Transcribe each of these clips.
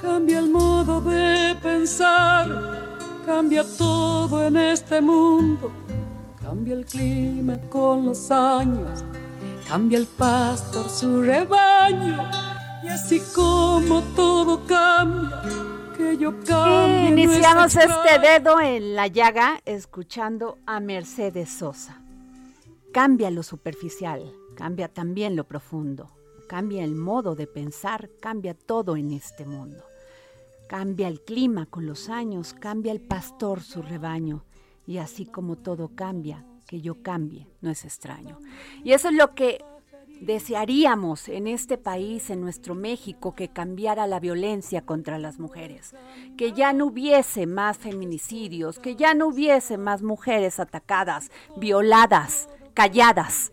cambia el modo de pensar, cambia todo en este mundo, cambia el clima con los años, cambia el pastor su rebaño, y así como todo cambia, que yo cambie. Iniciamos este dedo en la llaga escuchando a Mercedes Sosa. Cambia lo superficial, cambia también lo profundo, cambia el modo de pensar, cambia todo en este mundo. Cambia el clima con los años, cambia el pastor su rebaño, y así como todo cambia, que yo cambie, no es extraño. Y eso es lo que desearíamos en este país, en nuestro México, que cambiara la violencia contra las mujeres, que ya no hubiese más feminicidios, que ya no hubiese más mujeres atacadas, violadas, calladas.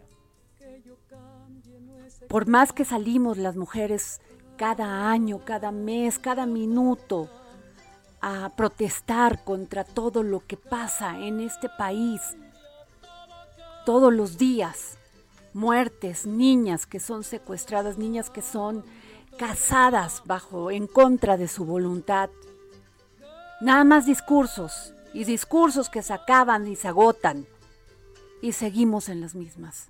Por más que salimos las mujeres cada año, cada mes, cada minuto a protestar contra todo lo que pasa en este país, todos los días, muertes, niñas que son secuestradas, niñas que son casadas bajo en contra de su voluntad. Nada más discursos y discursos que se acaban y se agotan y seguimos en las mismas.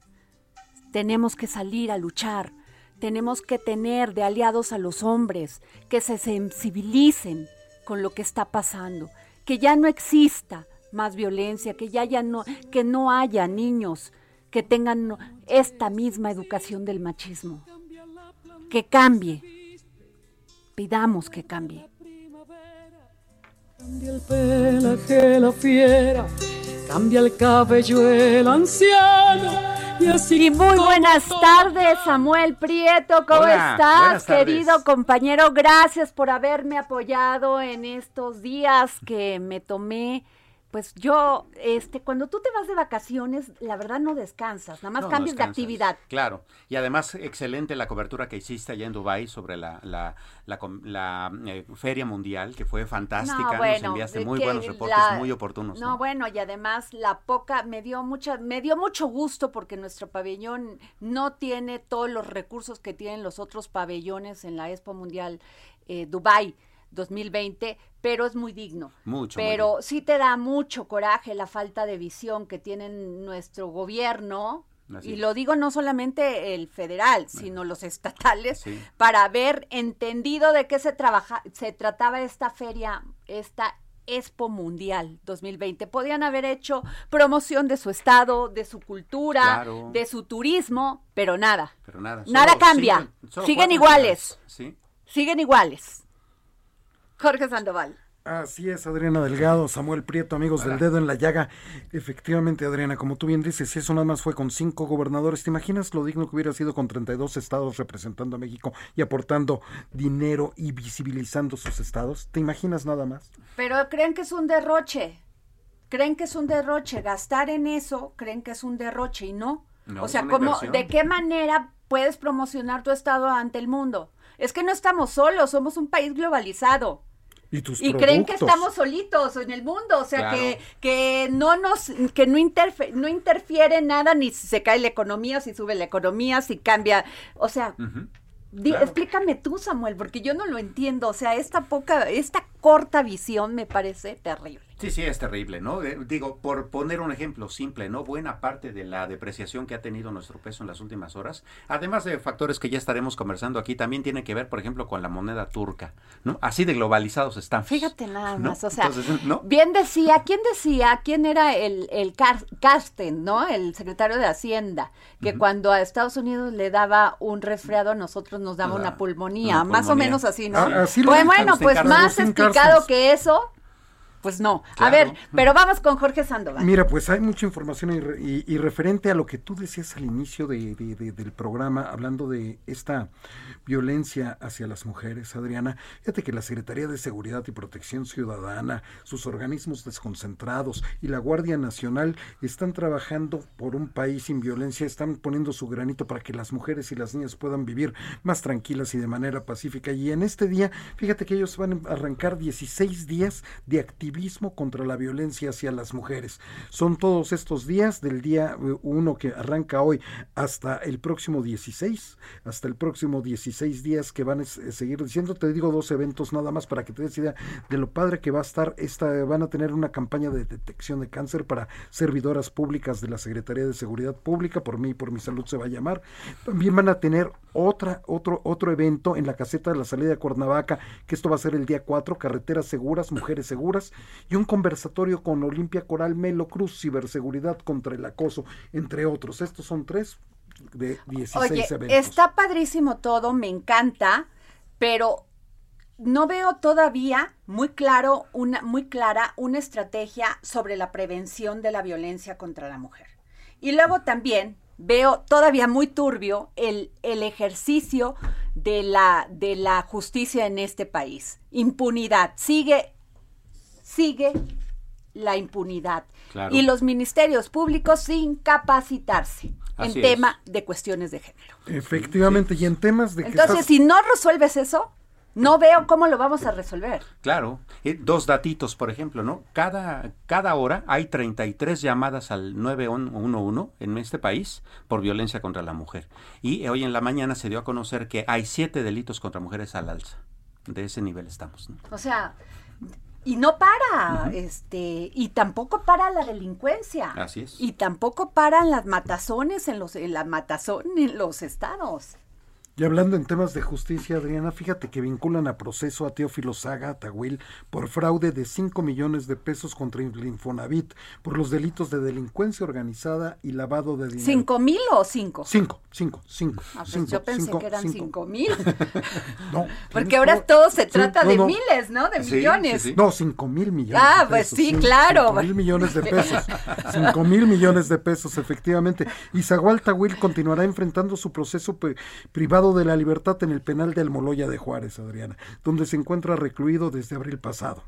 Tenemos que salir a luchar, tenemos que tener de aliados a los hombres que se sensibilicen con lo que está pasando, que ya no exista más violencia, que ya, ya no que no haya niños que tengan esta misma educación del machismo. Que cambie. Pidamos que cambie. Cambia el pelaje la fiera, cambia el cabello el anciano. Y muy buenas tardes, Samuel Prieto, ¿cómo Hola, estás, querido compañero? Gracias por haberme apoyado en estos días que me tomé. Pues yo, este, cuando tú te vas de vacaciones, la verdad no descansas, nada más No, no cambias de actividad. Claro, y además excelente la cobertura que hiciste allá en Dubai sobre la, la, la, eh, Feria Mundial, que fue fantástica, No, bueno, nos enviaste muy buenos reportes, muy oportunos. No, bueno, y además la poca, me dio mucha, me dio mucho gusto porque nuestro pabellón no tiene todos los recursos que tienen los otros pabellones en la Expo Mundial eh, Dubai 2020, pero es muy digno. Mucho, muy Pero sí te da mucho coraje la falta de visión que tiene nuestro gobierno. Así y lo digo no solamente el federal, sino los estatales, Sí. para haber entendido de qué se trabaja, se trataba esta feria, esta Expo Mundial 2020. Podían haber hecho promoción de su estado, de su cultura, Claro. de su turismo, pero nada. Pero nada. Nada cambia. siguen- iguales. Sí. Siguen iguales. Jorge Sandoval. Así es, Adriana Delgado, Samuel Prieto, amigos del dedo en la llaga. Efectivamente, Adriana, como tú bien dices, si eso nada más fue con cinco gobernadores, ¿te imaginas lo digno que hubiera sido con 32 estados representando a México y aportando dinero y visibilizando sus estados? ¿Te imaginas nada más? Pero creen que es un derroche. Creen que es un derroche. Gastar en eso, creen que es un derroche y no. No, o sea, una ¿cómo, inversión. ¿de qué manera puedes promocionar tu estado ante el mundo? Es que no estamos solos, somos un país globalizado. Y, tus y creen que estamos solitos en el mundo, o sea Claro. que, que no nos, que no, interfe- no interfiere nada, ni si se cae la economía, si sube la economía, si cambia, o sea, Ujú. di- Claro. explícame tú, Samuel, porque yo no lo entiendo, o sea, esta poca, esta corta visión me parece terrible. Sí, sí, es terrible, ¿no? Eh, digo, por poner un ejemplo simple, ¿no? Buena parte de la depreciación que ha tenido nuestro peso en las últimas horas, además de factores que ya estaremos conversando aquí, también tiene que ver, por ejemplo, con la moneda turca, ¿no? Así de globalizados estamos. Fíjate nada ¿no? más, o sea, Entonces, ¿no? bien decía, ¿quién decía? ¿Quién era el, el Car- Carsten, ¿no? El secretario de Hacienda, que cuando a Estados Unidos le daba un resfriado, a nosotros nos daba una pulmonía, una más o menos así, ¿no? Ah, así lo pues bueno, pues más explicado que eso, pues no. A ver, pero vamos con Jorge Sandoval. Mira, pues hay mucha información y, re- y- y referente a lo que tú decías al inicio de- de- de- del programa, hablando de esta violencia hacia las mujeres, Adriana. Fíjate que la Secretaría de Seguridad y Protección Ciudadana, sus organismos desconcentrados y la Guardia Nacional están trabajando por un país sin violencia, están poniendo su granito para que las mujeres y las niñas puedan vivir más tranquilas y de manera pacífica. Y en este día, fíjate que ellos van a arrancar 16 días de contra la violencia hacia las mujeres. Son todos estos días, del día 1 que arranca hoy hasta el próximo 16, hasta el próximo 16 días que van a seguir diciendo. Te digo dos eventos nada más para que te des idea de lo padre que va a estar. Esta, van a tener una campaña de detección de cáncer para servidoras públicas de la Secretaría de Seguridad Pública, por mí y por mi salud se va a llamar. También van a tener otra, otro, otro evento en la caseta de la salida de Cuernavaca, que esto va a ser el día 4, carreteras seguras, mujeres seguras, y un conversatorio con Olimpia Coral Melo Cruz, ciberseguridad contra el acoso, entre otros. Estos son tres de 16 Oye, eventos. está padrísimo todo, me encanta, pero no veo todavía muy claro, una, muy clara una estrategia sobre la prevención de la violencia contra la mujer. Y luego también veo todavía muy turbio el, el ejercicio de la, de la justicia en este país. Impunidad. Sigue, sigue la impunidad. Claro. Y los ministerios públicos sin capacitarse Así en es. tema de cuestiones de género. Efectivamente, y en temas de que Entonces, estás- si no resuelves eso, no veo cómo lo vamos a resolver. Claro, Eh, dos datitos, por ejemplo, ¿no? Cada, cada hora hay 33 llamadas al 911 en este país por violencia contra la mujer. Y hoy en la mañana se dio a conocer que hay siete delitos contra mujeres al alza. De ese nivel estamos. ¿no? O sea, y no para, este, y tampoco para la delincuencia. Así es. Y tampoco paran las matazones en los, en la matazón en los estados. Y hablando en temas de justicia, Adriana, fíjate que vinculan a proceso a Teófilo Saga Atahuil por fraude de 5 millones de pesos contra el Infonavit por los delitos de delincuencia organizada y lavado de dinero. ¿Cinco mil o cinco? Cinco, cinco, cinco. Ah, pues cinco, yo pensé cinco, que eran cinco, mil. No, Porque ahora todo se Sí, trata no, de no. miles, ¿no? De Sí, millones. sí, sí. No, cinco mil millones. Ah, de pues pesos, sí, claro. Cinco mil millones de pesos. Cinco mil millones de pesos, efectivamente. Y Zagual Tahuil continuará enfrentando su proceso pe- privado de la libertad en el penal de Almoloya de Juárez, Adriana, donde se encuentra recluido desde abril pasado.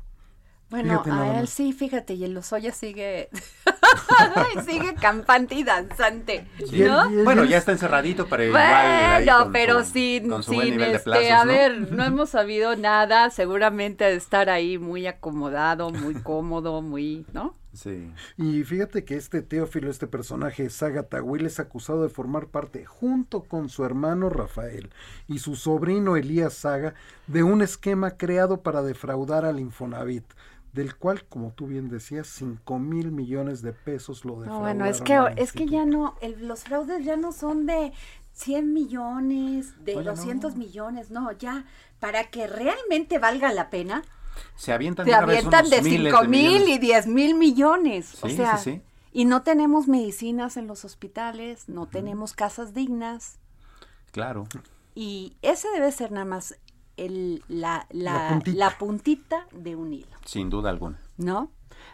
Bueno, a él más. sí, fíjate, y el Lozoya sigue, sigue campante y danzante, ¿no? y Bueno, ya está encerradito, pero igual. ahí Bueno, con pero su- sin, con sin nivel de este, plazos, a ¿no? ver, no hemos sabido nada, seguramente de estar ahí muy acomodado, muy cómodo, muy, ¿no? Sí. Y fíjate que este Teófilo, este personaje, Saga Tahuil, es acusado de formar parte, junto con su hermano Rafael y su sobrino Elías Saga, de un esquema creado para defraudar al Infonavit, del cual, como tú bien decías, 5 mil millones de pesos lo No, defraudaron. bueno, es que, es que ya no, el- los fraudes ya no son de 100 millones, de Oye, no. 200 millones, no, ya, para que realmente valga la pena, Se avientan, vez avientan de miles 5 mil y 10 mil millones. o sea, sí, sí. y no tenemos medicinas en los hospitales, no tenemos casas dignas. Claro. Y ese debe ser nada más el, la, la, La puntita. la puntita de un hilo, Sin duda alguna. ¿no?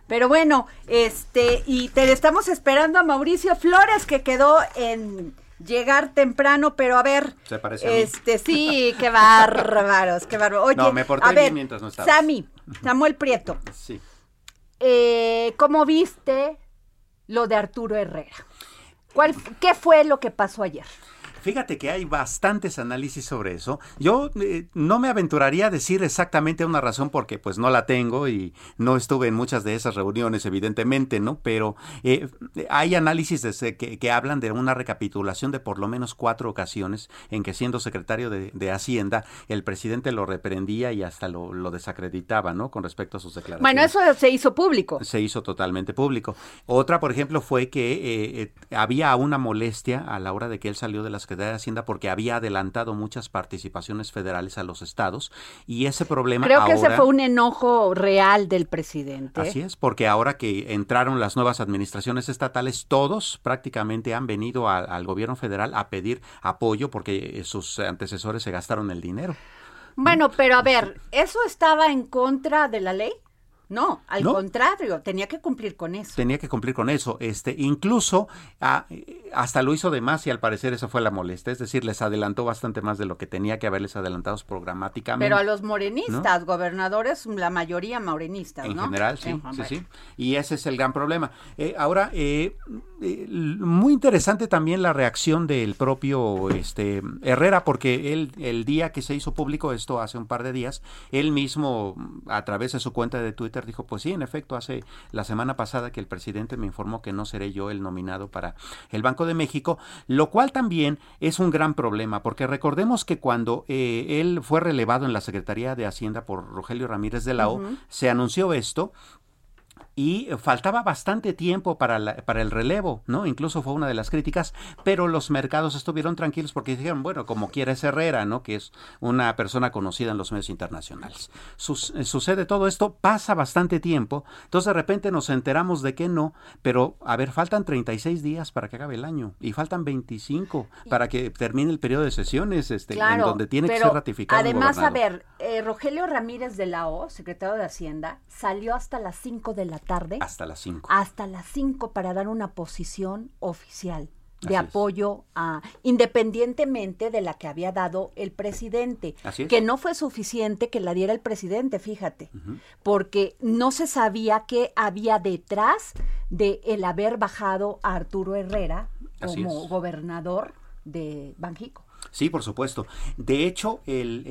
Pero bueno, este, y te estamos esperando a Mauricio Flores, que quedó en llegar temprano, pero a ver. Se parece a mí. Este, sí, qué bárbaros, qué bárbaros. Oye, No, me porté a bien ver, mientras no estabas. Sammy, Samuel Prieto, Sí. eh, ¿cómo viste lo de Arturo Herrera? ¿Cuál, ¿Qué fue lo que pasó ayer? Fíjate que hay bastantes análisis sobre eso. Yo eh, no me aventuraría a decir exactamente una razón porque pues no la tengo y no estuve en muchas de esas reuniones, evidentemente, ¿no? Pero eh, hay análisis que, que, hablan de una recapitulación de por lo menos cuatro ocasiones en que siendo secretario de, de Hacienda, el presidente lo reprendía y hasta lo, lo, desacreditaba, ¿no? Con respecto a sus declaraciones. Bueno, eso se hizo público. Se hizo totalmente público. Otra, por ejemplo, fue que eh, había una molestia a la hora de que él salió de la Secretaría de Hacienda porque había adelantado muchas participaciones federales a los estados y ese problema Creo que ese fue un enojo real del presidente. Así es, porque ahora que entraron las nuevas administraciones estatales, todos prácticamente han venido al gobierno federal a pedir apoyo porque sus antecesores se gastaron el dinero. Bueno, pero a ver, ¿eso estaba en contra de la ley? No, al contrario, tenía que cumplir con eso. Tenía que cumplir con eso. Este, incluso ah, hasta lo hizo de más y al parecer eso fue la molestia. Es decir, les adelantó bastante más de lo que tenía que haberles adelantado programáticamente. Pero a los morenistas, gobernadores, la mayoría morenistas, en general, sí, sí, sí. Y ese es el gran problema. Eh, ahora, eh, eh, muy interesante también la reacción del propio este, Herrera, porque él, el día que se hizo público esto hace un par de días, él mismo a través de su cuenta de Twitter dijo, pues sí, en efecto, hace la semana pasada que el presidente me informó que no seré yo el nominado para el Banco de México, lo cual también es un gran problema, porque recordemos que cuando eh, él fue relevado en la Secretaría de Hacienda por Rogelio Ramírez de la O, se anunció esto, y faltaba bastante tiempo para, para el relevo, ¿no? Incluso fue una de las críticas, pero los mercados estuvieron tranquilos porque dijeron, bueno, como quiera es Herrera, ¿no? Que es una persona conocida en los medios internacionales. Eh, sucede todo esto, pasa bastante tiempo, entonces de repente nos enteramos de que no, pero a ver, faltan 36 días para que acabe el año y faltan 25 para que termine el periodo de sesiones este, en donde tiene que ser ratificado. Además, a ver, eh, Rogelio Ramírez de la O, secretario de Hacienda, salió hasta las 5 de la tarde. Hasta las 5. Hasta las 5 para dar una posición oficial de apoyo a independientemente de la que había dado el presidente, que no fue suficiente que la diera el presidente, fíjate, porque no se sabía qué había detrás de el haber bajado a Arturo Herrera como gobernador de Banjico. Sí, por supuesto. De hecho, el,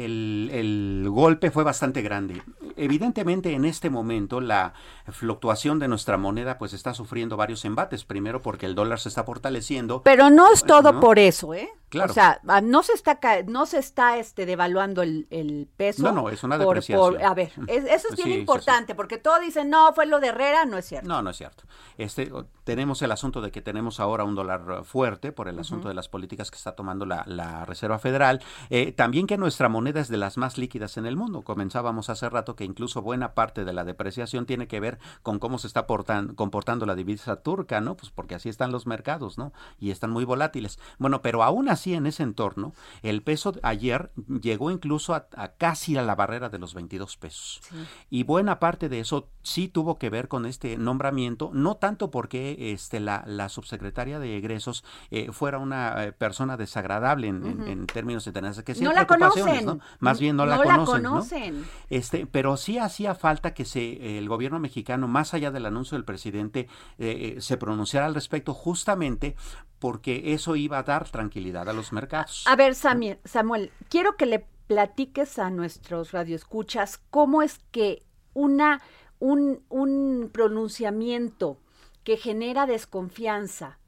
el, golpe fue bastante grande. Evidentemente, en este momento, la fluctuación de nuestra moneda pues está sufriendo varios embates. Primero porque el dólar se está fortaleciendo. Pero no es todo por eso, ¿eh? Claro. O sea, ah, no se está no se está este devaluando el, peso. No, no, es una depreciación. a ver, eso es bien importante porque todos dicen, "No, fue lo de Herrera", no es cierto. No, no es cierto. Este tenemos el asunto de que tenemos ahora un dólar fuerte por el asunto de las políticas que está tomando la, la Reserva Federal, eh, también que nuestra moneda es de las más líquidas en el mundo. Comenzábamos hace rato que incluso buena parte de la depreciación tiene que ver con cómo se está comportando la divisa turca, ¿no? Pues porque así están los mercados, ¿no? Y están muy volátiles. Bueno, pero aún así en ese entorno, el peso ayer llegó incluso a, casi a la barrera de los 22 pesos. Y buena parte de eso sí tuvo que ver con este nombramiento, no tanto porque este, la, la subsecretaria de egresos eh, fuera una eh, persona desagradable en, términos internacionales, que no la conocen. Más bien no, la, conocen, Este, pero sí hacía falta que se, el gobierno mexicano, más allá del anuncio del presidente, eh, se pronunciara al respecto justamente porque eso iba a dar tranquilidad a los mercados. A ver, Samuel, quiero que le platiques a nuestros radioescuchas cómo es que una, un, un pronunciamiento que genera desconfianza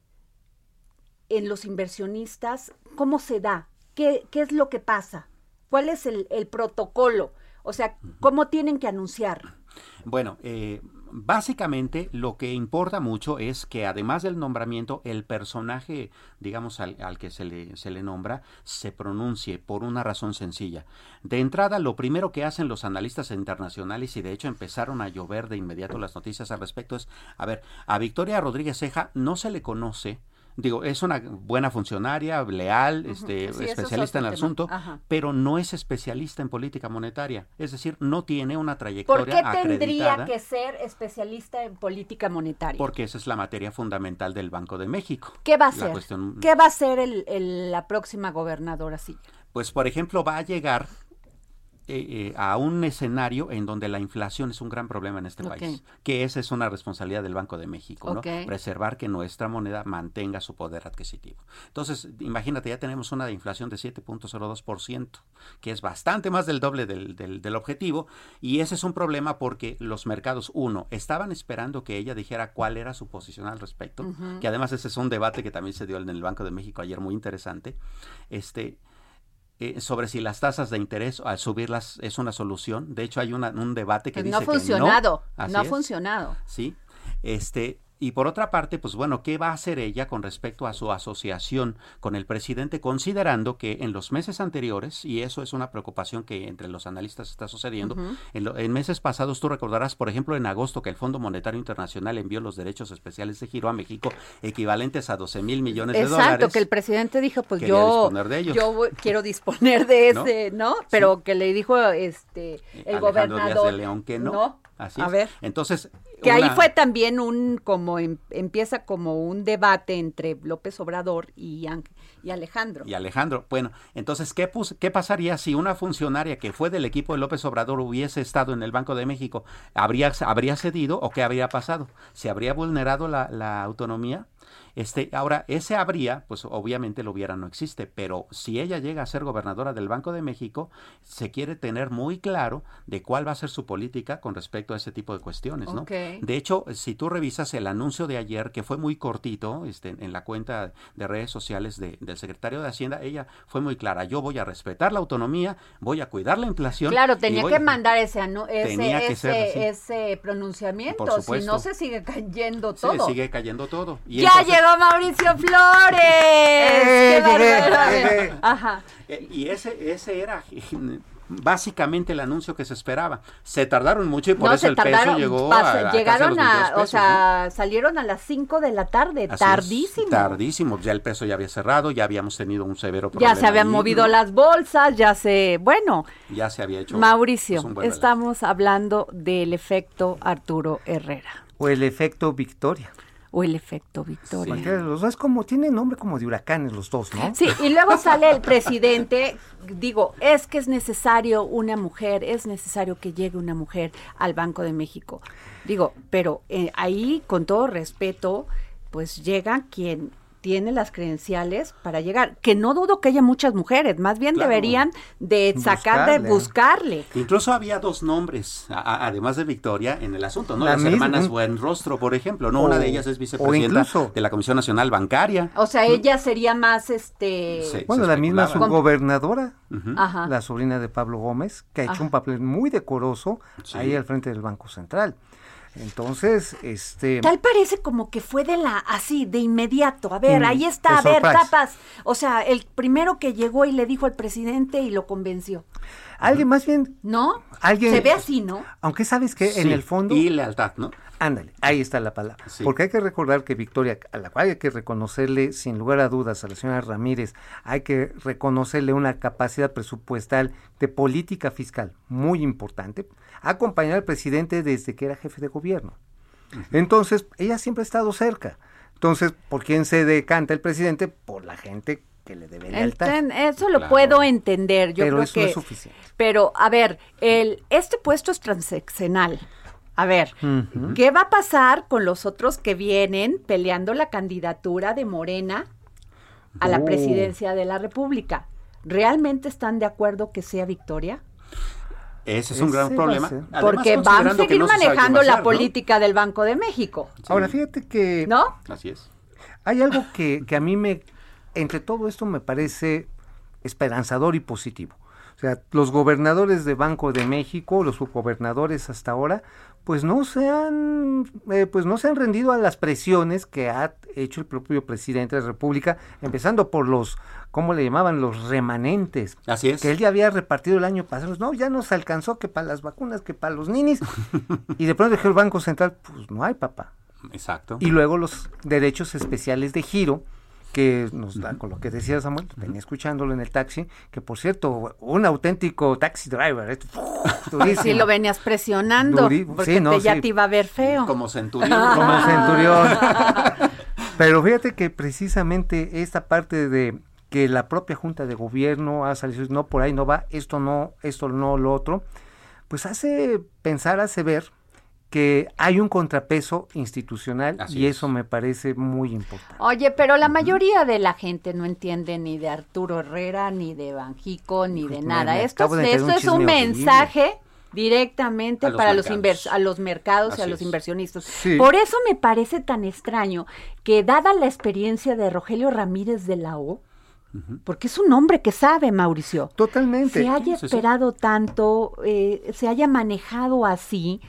en los inversionistas, ¿cómo se da? ¿Qué, qué es lo que pasa? ¿Cuál es el, el protocolo? O sea, ¿cómo tienen que anunciar? Bueno, eh, básicamente lo que importa mucho es que además del nombramiento, el personaje, digamos, al, que se le, se le nombra, se pronuncie por una razón sencilla. De entrada, lo primero que hacen los analistas internacionales, y de hecho empezaron a llover de inmediato las noticias al respecto, es, a ver, a Victoria Rodríguez Ceja no se le conoce digo, es una buena funcionaria, leal, este, especialista en el asunto, pero no es especialista en política monetaria. Es decir, no tiene una trayectoria ¿Por qué tendría que ser especialista en política monetaria? Porque esa es la materia fundamental del Banco de México. ¿Qué va a ser? ¿Qué va a ser el, la próxima gobernadora sí? Pues, por ejemplo, va a llegar eh, a un escenario en donde la inflación es un gran problema en este país, que esa es una responsabilidad del Banco de México, ¿no? preservar que nuestra moneda mantenga su poder adquisitivo. Entonces, imagínate, ya tenemos una inflación de 7.02%, que es bastante más del doble del, del, objetivo, y ese es un problema porque los mercados, uno, estaban esperando que ella dijera cuál era su posición al respecto, que además ese es un debate que también se dio en el Banco de México ayer muy interesante, este eh, sobre si las tasas de interés al subirlas es una solución. De hecho, hay un debate que pues dice no ha funcionado, no ha funcionado. Sí, este, y por otra parte, pues bueno, ¿qué va a hacer ella con respecto a su asociación con el presidente, considerando que en los meses anteriores, y eso es una preocupación que entre los analistas está sucediendo, en, meses pasados tú recordarás, por ejemplo, en agosto que el Fondo Monetario Internacional envió los derechos especiales de giro a México equivalentes a 12 mil millones de dólares. Exacto, que el presidente dijo, pues yo, yo quiero disponer de ese, ¿no? Pero que le dijo este el gobernador. de León que no. Así a ver. Entonces. Que ahí fue también un, como em, empieza como un debate entre López Obrador y, y Alejandro. Y Alejandro. Bueno, entonces, ¿qué, ¿qué pasaría si una funcionaria que fue del equipo de López Obrador hubiese estado en el Banco de México? ¿Habría, habría cedido o qué habría pasado? ¿Se habría vulnerado la, la autonomía? Este, ahora, ese habría, pues obviamente lo hubiera no existe, pero si ella llega a ser gobernadora del Banco de México, se quiere tener muy claro de cuál va a ser su política con respecto a ese tipo de cuestiones, ¿no? De hecho, si tú revisas el anuncio de ayer, que fue muy cortito, este, en la cuenta de redes sociales del secretario de Hacienda, ella fue muy clara, yo voy a respetar la autonomía, voy a cuidar la inflación. Claro, tenía que mandar ese, ese, ese, pronunciamiento, si no se sigue cayendo todo. Se sigue cayendo todo. ya llegó Mauricio Flores. ¡Qué Ajá. Eh, y ese, ese era básicamente el anuncio que se esperaba. Se tardaron mucho y por eso el peso llegó a, Llegaron a, o sea, salieron a las 5 de la tarde, tardísimo. tardísimo, ya el peso ya había cerrado, ya habíamos tenido un severo problema. Ya se habían movido las bolsas, ya se, bueno. Ya se había hecho. Mauricio, estamos hablando del efecto Arturo Herrera. O el efecto Victoria o el efecto Victoria. los dos como, tienen nombre como de huracanes los dos, ¿no? Sí, y luego sale el presidente, digo, es que es necesario una mujer, es necesario que llegue una mujer al Banco de México. Digo, pero eh, ahí, con todo respeto, pues llega quien tiene las credenciales para llegar. Que no dudo que haya muchas mujeres, más bien deberían de sacar, de buscarle. Incluso había dos nombres, además de Victoria, en el asunto, ¿no? las hermanas Buenrostro, por ejemplo, ¿no? Una de ellas es vicepresidenta de la Comisión Nacional Bancaria. O sea, ella sería más, este... bueno, la misma subgobernadora, la sobrina de Pablo Gómez, que ha hecho un papel muy decoroso ahí al frente del Banco Central. Entonces, este... Tal parece como que fue de la, así, de inmediato. A ver, mm, ahí está, a ver, tapas. O sea, el primero que llegó y le dijo al presidente y lo convenció. Alguien más bien... ¿No? Alguien... Se ve así, ¿no? Aunque sabes que en el fondo... Y lealtad, ¿no? Ándale, ahí está la palabra. Porque hay que recordar que Victoria, a la cual hay que reconocerle sin lugar a dudas a la señora Ramírez, hay que reconocerle una capacidad presupuestal de política fiscal muy importante, acompañar al presidente desde que era jefe de gobierno. Entonces, ella siempre ha estado cerca. Entonces, ¿por quién se decanta el presidente? Por la gente que le debe lealtad. Eso lo puedo entender, yo pero creo eso que, no es suficiente. Pero, a ver, el, este puesto es transeccional. A ver, ¿qué va a pasar con los otros que vienen peleando la candidatura de Morena a la oh. presidencia de la República? ¿Realmente están de acuerdo que sea Victoria? Ese es un gran problema. Porque van a seguir manejando la política del Banco de México. Ahora, fíjate que... ¿No? Así es. Hay algo que, que a mí me... Entre todo esto me parece esperanzador y positivo. O sea, los gobernadores de Banco de México, los subgobernadores hasta ahora, pues no se han eh, pues no se han rendido a las presiones que ha hecho el propio presidente de la República, empezando por los ¿cómo le llamaban? los remanentes. Así es. Que él ya había repartido el año pasado. No, ya nos alcanzó que para las vacunas, que para los ninis. y de pronto dejó el Banco Central, pues no hay, papá. Exacto. Y luego los derechos especiales de giro que nos da, con lo que decía Samuel, venía escuchándolo en el taxi, que por cierto, un auténtico taxi driver, ¿eh? sí lo venías presionando, porque ya te iba a ver feo. Como centurión. Como centurión. Pero fíjate que precisamente esta parte de que la propia Junta de Gobierno ha salido, no, por ahí no va, esto no, esto no, lo otro, pues hace pensar, hace ver que hay un contrapeso institucional y eso me parece muy importante. Oye, pero la mayoría de la gente no entiende ni de Arturo Herrera, ni de Banjico, ni de nada. Esto, esto es un mensaje directamente para los, a los mercados y a los inversionistas. Por eso me parece tan extraño que dada la experiencia de Rogelio Ramírez de la O, porque es un hombre que sabe, Mauricio. Totalmente. Se haya esperado tanto, eh, se haya manejado así,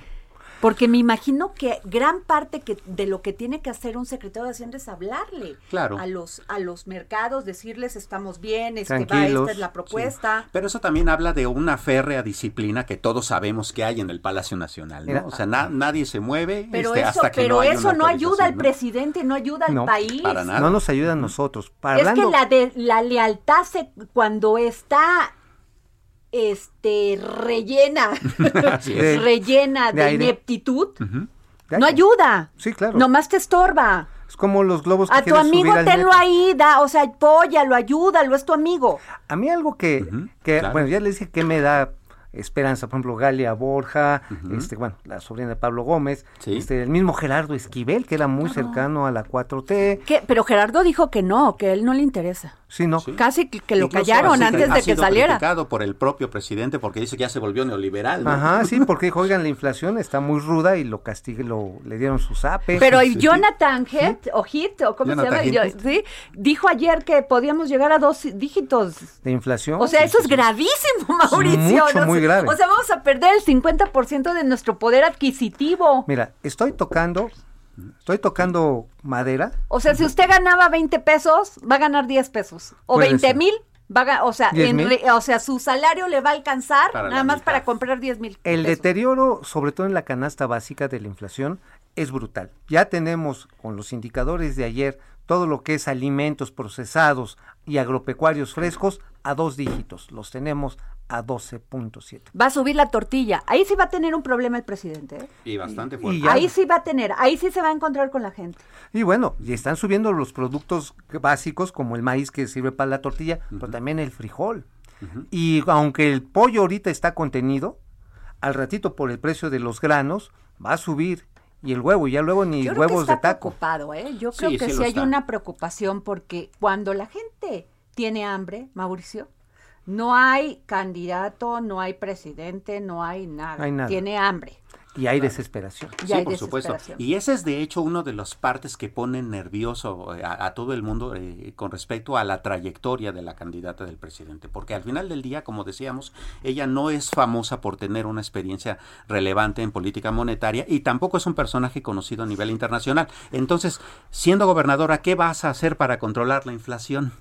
porque me imagino que gran parte que, de lo que tiene que hacer un secretario de Hacienda es hablarle a los a los mercados, decirles estamos bien, este va, esta es la propuesta. Pero eso también habla de una férrea disciplina que todos sabemos que hay en el Palacio Nacional, ¿no? o sea, nadie se mueve pero este, eso, hasta que pero no eso no ayuda al presidente, no ayuda al país. No nos ayuda a nosotros. es que la de la lealtad se, cuando está este rellena, rellena de, ineptitud, no ayuda. Sí, claro. Nomás te estorba. Es como los globos que A tu amigo tenlo ahí, da, o sea, apóyalo, ayúdalo, es tu amigo. A mí algo que, que bueno, ya le dije que me da Esperanza, por ejemplo, Galia Borja, este, bueno, la sobrina de Pablo Gómez, este, el mismo Gerardo Esquivel, que era muy cercano a la 4T. ¿Qué? Pero Gerardo dijo que no, que él no le interesa. Sí, no. Casi que, lo callaron antes de que saliera. criticado por el propio presidente porque dice que ya se volvió neoliberal. Ajá, sí, porque dijo, oigan, la inflación está muy ruda y lo castigue, lo, le dieron su zape. Pero Jonathan Heath, o Heath, o cómo se llama, ¿sí? dijo ayer que podíamos llegar a dos dígitos. De inflación. O sea, eso es gravísimo, Mauricio. Mucho, muy grave. O sea, vamos a perder el 50% de nuestro poder adquisitivo. Mira, estoy tocando Estoy tocando madera. O sea, si usted ganaba 20 pesos, va a ganar 10 pesos. O 20 mil, va o, sea, o sea, su salario le va a alcanzar nada más para comprar 10 mil. El deterioro, sobre todo en la canasta básica de la inflación, es brutal. Ya tenemos con los indicadores de ayer todo lo que es alimentos procesados y agropecuarios frescos a dos dígitos. Los tenemos a 12.7. Va a subir la tortilla. Ahí sí va a tener un problema el presidente. ¿eh? Y bastante fuerte. ahí sí va a tener, ahí sí se va a encontrar con la gente. Y bueno, y están subiendo los productos básicos como el maíz que sirve para la tortilla, pero también el frijol. Y aunque el pollo ahorita está contenido, al ratito por el precio de los granos va a subir y el huevo, y ya luego ni huevos de taco. Preocupado, ¿eh? Yo creo que sí, hay una preocupación porque cuando la gente tiene hambre, Mauricio, no hay candidato, no hay presidente, no hay nada. Tiene hambre. Y hay desesperación. sí, por supuesto. Y ese es de hecho uno de las partes que ponen nervioso eh, a, todo el mundo eh, con respecto a la trayectoria de la candidata del presidente. Porque al final del día, como decíamos, ella no es famosa por tener una experiencia relevante en política monetaria y tampoco es un personaje conocido a nivel internacional. Entonces, siendo gobernadora, ¿qué vas a hacer para controlar la inflación?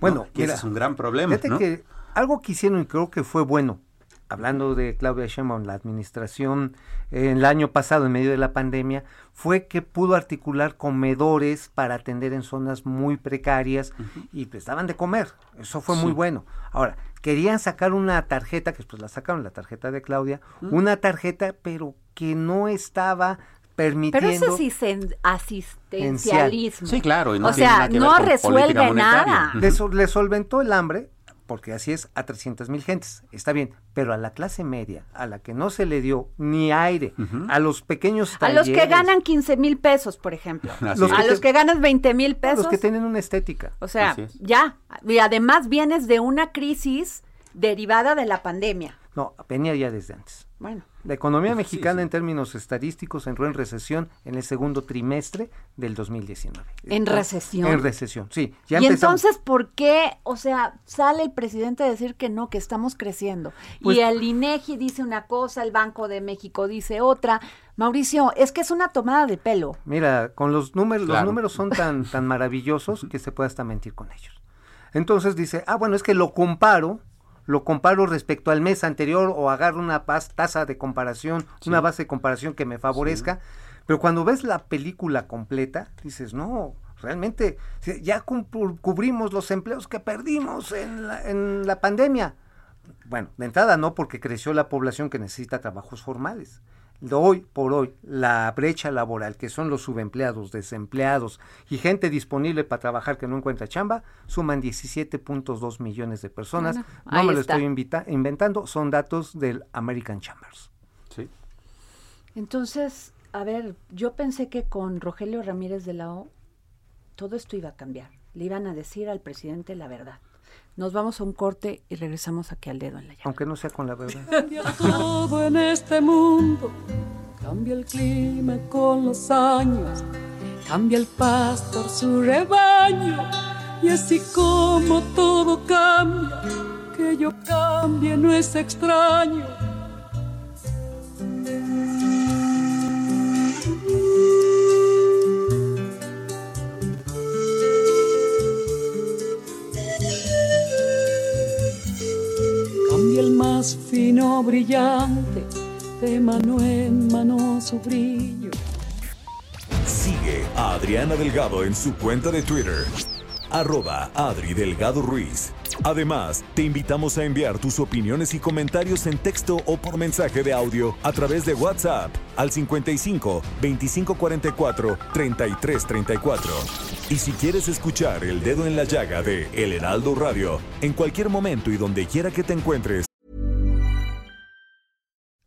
Bueno, ese es un gran problema. ¿no? que algo que hicieron y creo que fue bueno, hablando de Claudia Sheinbaum, la administración eh, el año pasado en medio de la pandemia, fue que pudo articular comedores para atender en zonas muy precarias y pues daban de comer. Eso fue muy bueno. Ahora, querían sacar una tarjeta, que después la sacaron, la tarjeta de Claudia, una tarjeta pero que no estaba permitiendo... Pero eso sí es asistencialismo. Sí, claro. o sea, no resuelve nada. le solventó el hambre, porque así es a 300 mil gentes, está bien, pero a la clase media, a la que no se le dio ni aire, a los pequeños A los que ganan 15 mil pesos, por ejemplo, a los que ganan 20 mil pesos. Los que tienen una estética. O sea, ya, y además vienes de una crisis derivada de la pandemia. No, venía ya desde antes. Bueno. La economía mexicana en términos estadísticos entró en recesión en el segundo trimestre del 2019. En recesión. En recesión, sí. y entonces, ¿por qué, o sea, sale el presidente a decir que no, que estamos creciendo? y pues el INEGI dice una cosa, el Banco de México dice otra. Mauricio, es que es una tomada de pelo. Mira, con los números, los números son tan, tan maravillosos que se puede hasta mentir con ellos. Entonces dice, ah, bueno, es que lo comparo lo comparo respecto al mes anterior o agarro una tasa de comparación, una base de comparación que me favorezca, pero cuando ves la película completa, dices, no, realmente ya cubrimos los empleos que perdimos en la, en la pandemia. Bueno, de entrada no, porque creció la población que necesita trabajos formales. De hoy por hoy, la brecha laboral, que son los subempleados, desempleados y gente disponible para trabajar que no encuentra chamba, suman 17.2 millones de personas. no me lo estoy inventando, son datos del American Chambers. Sí. Entonces, a ver, yo pensé que con Rogelio Ramírez de la O todo esto iba a cambiar. Le iban a decir al presidente la verdad. Nos vamos a un corte y regresamos aquí al dedo en la llave. Aunque no sea con la verdad. Cambia todo en este mundo. Cambia el clima con los años. Cambia el pastor su rebaño. Y así como todo cambia, que yo cambie no es extraño fino brillante, de mano en mano su brillo. Sigue a Adriana Delgado en su cuenta de Twitter, arroba Adri Delgado Ruiz. Además, te invitamos a enviar tus opiniones y comentarios en texto o por mensaje de audio a través de WhatsApp al 55 2544 3334. Y si quieres escuchar El Dedo en la Llaga de El Heraldo Radio, en cualquier momento y donde quiera que te encuentres,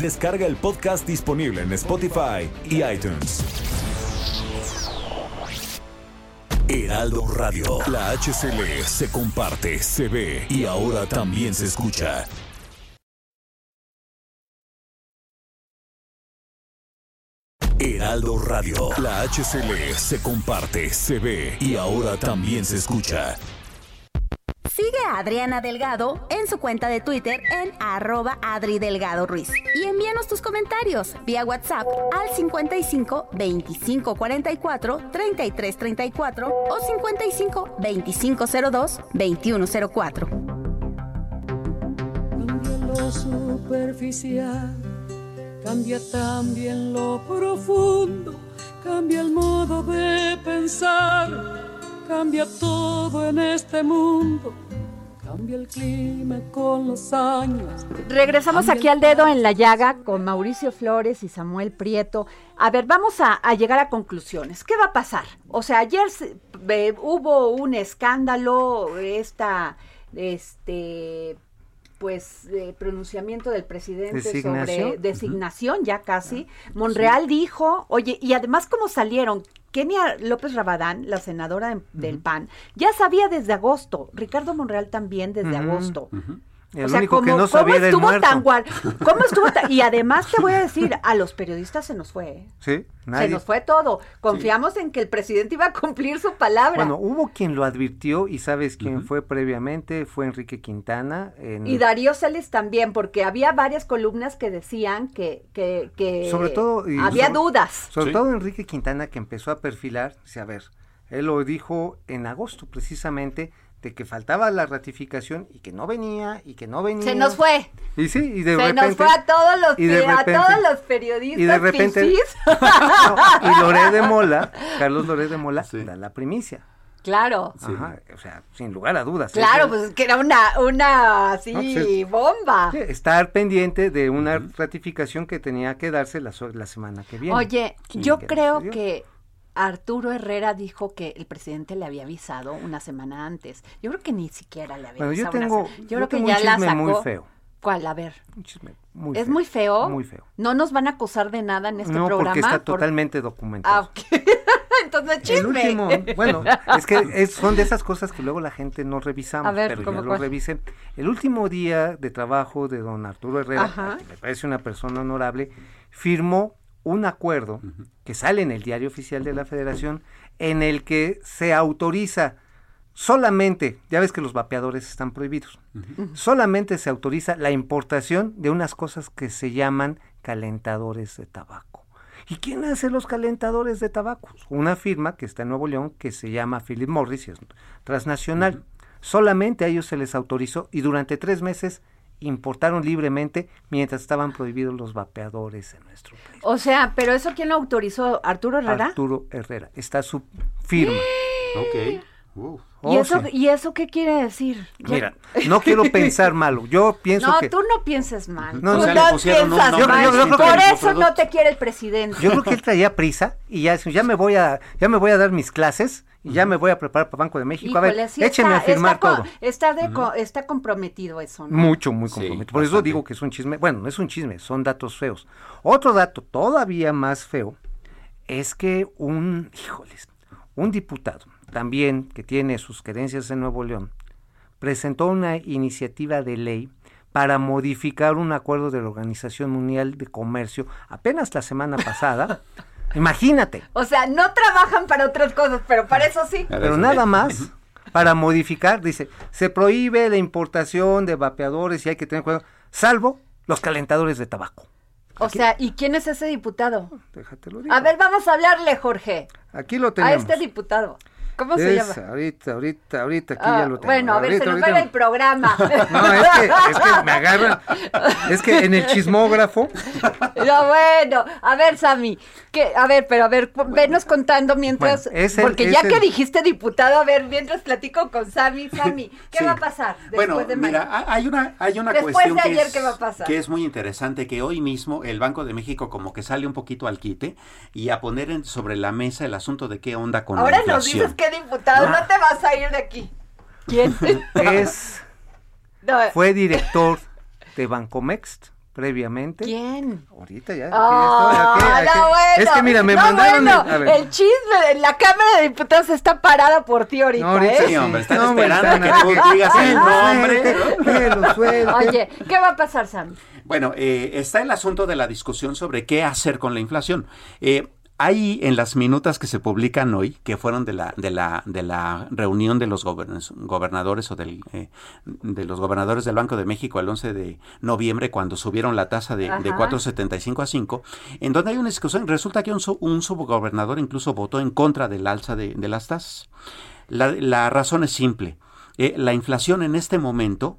Descarga el podcast disponible en Spotify y iTunes. Heraldo Radio. La HCL se comparte, se ve y ahora también se escucha. Heraldo Radio. La HCL se comparte, se ve y ahora también se escucha. Sigue a Adriana Delgado en su cuenta de Twitter en arroba Adri Delgado Ruiz. Y envíanos tus comentarios vía WhatsApp al 55 25 44 33 34 o 55 25 02 21 04. lo superficial, cambia también lo profundo, cambia el modo de pensar, cambia todo en este mundo Cambia el clima con los años. Regresamos aquí al dedo en la llaga con Mauricio Flores y Samuel Prieto. A ver, vamos a, llegar a conclusiones. ¿Qué va a pasar? O sea, ayer hubo un escándalo, esta, este, pues pronunciamiento del presidente sobre designación, ya casi. Monreal dijo, oye, y además cómo salieron, Kenia López Rabadán, la senadora del PAN, ya sabía desde agosto, Ricardo Monreal también desde agosto. El único que no sabía ¿cómo estuvo tan guay? ¿Cómo estuvo Y además te voy a decir, a los periodistas se nos fue. ¿eh? Sí, Se nos fue todo. Confiamos en que el presidente iba a cumplir su palabra. Bueno, hubo quien lo advirtió y sabes quién fue previamente, fue Enrique Quintana. Y Darío Celes también, porque había varias columnas que decían que, que, sobre todo, había dudas. Sobre todo Enrique Quintana que empezó a perfilar, dice, a ver, él lo dijo en agosto precisamente, de que faltaba la ratificación y que no venía y que no venía. Se nos fue. Y sí, y de Se nos fue a todos los, a todos los periodistas. Y de repente. y Loré de Mola, Carlos Loré de Mola, da la primicia. Claro. Ajá, o sea, sin lugar a dudas. Claro, pues es que era una, una así pues bomba. estar pendiente de una ratificación que tenía que darse la, la semana que viene. Oye, yo creo que Arturo Herrera dijo que el presidente le había avisado una semana antes. Yo creo que ni siquiera le había avisado. Yo, tengo, yo, creo que ya la sacó. muy feo. ¿Cuál? A ver. Un chisme muy ¿Es muy feo? Muy feo. ¿No nos van a acusar de nada en este no, programa? porque está totalmente documentado. Ah, ok. Entonces, chisme. El último, bueno, es que son de esas cosas que luego la gente no revisamos, a ver, pero ya lo revise. El último día de trabajo de don Arturo Herrera, que me parece una persona honorable, firmó un acuerdo que sale en el diario oficial de la federación en el que se autoriza solamente, ya ves que los vapeadores están prohibidos, solamente se autoriza la importación de unas cosas que se llaman calentadores de tabaco. ¿Y quién hace los calentadores de tabaco? Una firma que está en Nuevo León que se llama Philip Morris y es transnacional. Solamente a ellos se les autorizó y durante tres meses importaron libremente mientras estaban prohibidos los vapeadores en nuestro país. O sea, pero eso quién lo autorizó, Arturo Herrera. Arturo Herrera, está su firma. Ok. ¿Y, oh, eso, ¿Y eso qué quiere decir? Mira, no quiero pensar malo. Yo pienso que. No, tú no pienses mal. No, tú no, piensas mal. Por eso no te quiere el presidente. Yo creo que él traía prisa y ya, ya me voy a, ya me voy a dar mis clases y ya me voy a preparar para Banco de México. a ver, écheme a firmar todo. Está, de, está comprometido eso, ¿no? Mucho, muy comprometido. Por eso digo que es un chisme. Bueno, no es un chisme, son datos feos. Otro dato todavía más feo es que un, híjoles, un diputado también que tiene sus creencias en Nuevo León, presentó una iniciativa de ley para modificar un acuerdo de la Organización Mundial de Comercio apenas la semana pasada. Imagínate. O sea, no trabajan para otras cosas, pero para eso sí. Pero nada más para modificar, dice, se prohíbe la importación de vapeadores y hay que tener cuidado, salvo los calentadores de tabaco. O sea, ¿y quién es ese diputado? Déjatelo A ver, vamos a hablarle, Jorge. Aquí lo tenemos. A este diputado. ¿Cómo se llama? Ahorita, ahorita, ahorita, aquí ya ah, lo tengo. Bueno, a ver, se nos va el programa. No, es que, es que me agarran. Es que en el chismógrafo. No, bueno, a ver, Sammy. Que, a ver, pero a ver, venos contando mientras. porque ya que dijiste diputado, a ver, mientras platico con Sammy. Sammy, ¿qué va a pasar? Después bueno, de mira, hay una, hay una después cuestión. de ayer, que ¿qué va a pasar? Que es muy interesante, que hoy mismo el Banco de México como que sale un poquito al quite y a poner en, sobre la mesa el asunto de qué onda con Ahora la inflación. nos dices que diputado, no te vas a ir de aquí. ¿Quién? Es, fue director de Bancomext previamente. ¿Quién? Ahorita ya. Oh, es que mira, me mandaron. el chisme de la Cámara de Diputados está parada por ti ahorita. No, ahorita ¿eh? sí, hombre, están esperando que tú digas el nombre. Oye, ¿qué va a pasar, Sam? Bueno, eh, está el asunto de la discusión sobre qué hacer con la inflación. Eh, hay en las minutas que se publican hoy, que fueron de la, de la, de la reunión de los gobernadores o del, eh, de los gobernadores del Banco de México el 11 de noviembre, cuando subieron la tasa de, de 4.75 a 5, en donde hay una discusión. Resulta que un, un subgobernador incluso votó en contra del alza de, las tasas. La, razón es simple. Eh, la inflación en este momento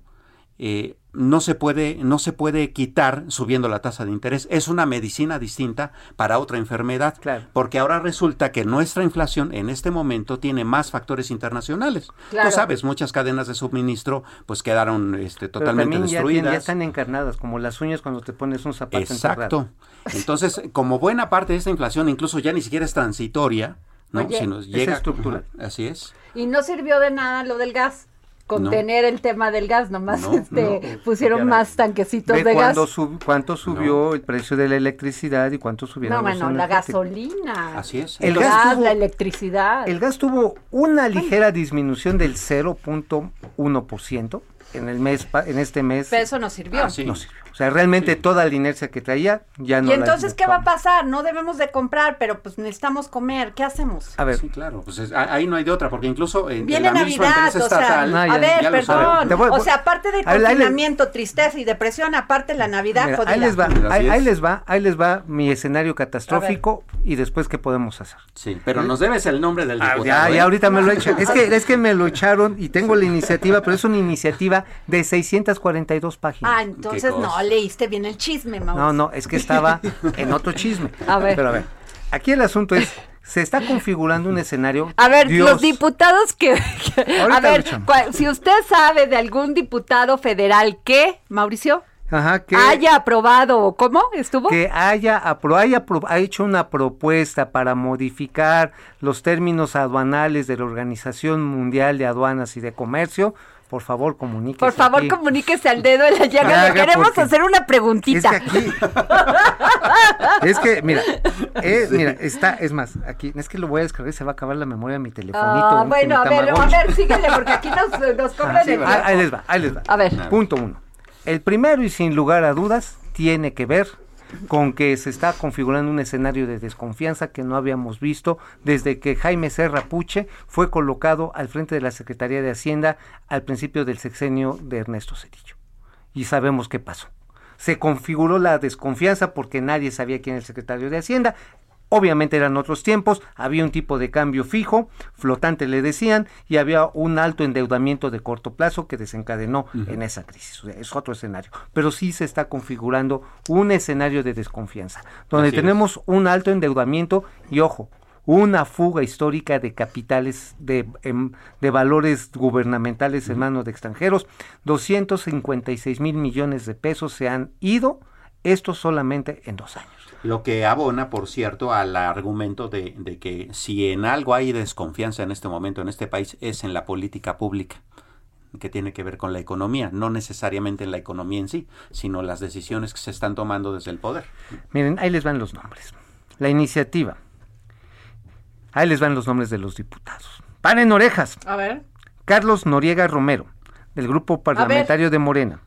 eh, no se puede no se puede quitar subiendo la tasa de interés. Es una medicina distinta para otra enfermedad porque ahora resulta que nuestra inflación en este momento tiene más factores internacionales. Tú sabes muchas cadenas de suministro pues quedaron este, totalmente destruidas ya, están encarnadas como las uñas cuando te pones un zapato exacto. Entonces como buena parte de esta inflación incluso ya ni siquiera es transitoria no si nos llega estructural así es. Y no sirvió de nada lo del gas contener el tema del gas, nomás este, pusieron más tanquecitos de gas. ¿Cuánto subió el precio de la electricidad y cuánto subieron No, bueno, la gasolina. Así es. El, gas, la electricidad. El gas tuvo una ligera disminución del 0.1% en el mes en este mes. Pero eso no sirvió. Ah, no sirvió. O sea, realmente toda la inercia que traía ya no. ¿Y entonces qué va a pasar? No debemos de comprar, pero pues necesitamos comer. ¿Qué hacemos? A ver. Sí, claro. Pues ahí no hay de otra, porque incluso en, Viene la Navidad, misma estatal. a ver, perdón. o sea, aparte de confinamiento, tristeza y depresión, aparte la Navidad, Ahí les va, ahí, les va, ahí les va mi escenario catastrófico y después qué podemos hacer. Sí, pero nos debes el nombre del ah, diputado. ya, ya ¿eh? ahorita me lo hecho. es que es que me lo echaron y tengo la iniciativa, pero es una iniciativa de 642 páginas. Ah, entonces no leíste bien el chisme, Mauricio. No, no, es que estaba en otro chisme. A ver. Pero a ver, aquí el asunto es, se está configurando un escenario. A ver, los diputados que... a ver, si usted sabe de algún diputado federal que, Mauricio, Ajá, que haya aprobado, ¿cómo estuvo? Que haya, apro, haya ha hecho una propuesta para modificar los términos aduanales de la Organización Mundial de Aduanas y de Comercio por favor, comuníquese. Por favor, comuníquese al dedo de la llaga. Le queremos hacer una preguntita. Es que aquí. es que, mira, eh, mira, está, es más, aquí, es que lo voy a descargar y se va a acabar la memoria de mi telefonito. Ah, bueno, a ver, a ver, síguele, porque aquí nos, nos cobran ah, el Ahí les va, ahí les va. A ver. Punto uno. El primero y sin lugar a dudas tiene que ver con que se está configurando un escenario de desconfianza que no habíamos visto desde que Jaime Serra Puche fue colocado al frente de la Secretaría de Hacienda al principio del sexenio de Ernesto Cedillo. Y sabemos qué pasó. Se configuró la desconfianza porque nadie sabía quién era el secretario de Hacienda. Obviamente eran otros tiempos, había un tipo de cambio fijo, flotante le decían, y había un alto endeudamiento de corto plazo que desencadenó en esa crisis. es otro escenario. Pero sí se está configurando un escenario de desconfianza, donde tenemos un alto endeudamiento y ojo, una fuga histórica de capitales, de, em, de valores gubernamentales en manos de extranjeros. 256 mil millones de pesos se han ido, esto solamente en dos años. Lo que abona, por cierto, al argumento de, que si en algo hay desconfianza en este momento en este país es en la política pública que tiene que ver con la economía, no necesariamente en la economía en sí, sino las decisiones que se están tomando desde el poder. Miren, ahí les van los nombres. La iniciativa. Ahí les van los nombres de los diputados. Paren orejas. A ver. Carlos Noriega Romero, del Grupo Parlamentario de Morena.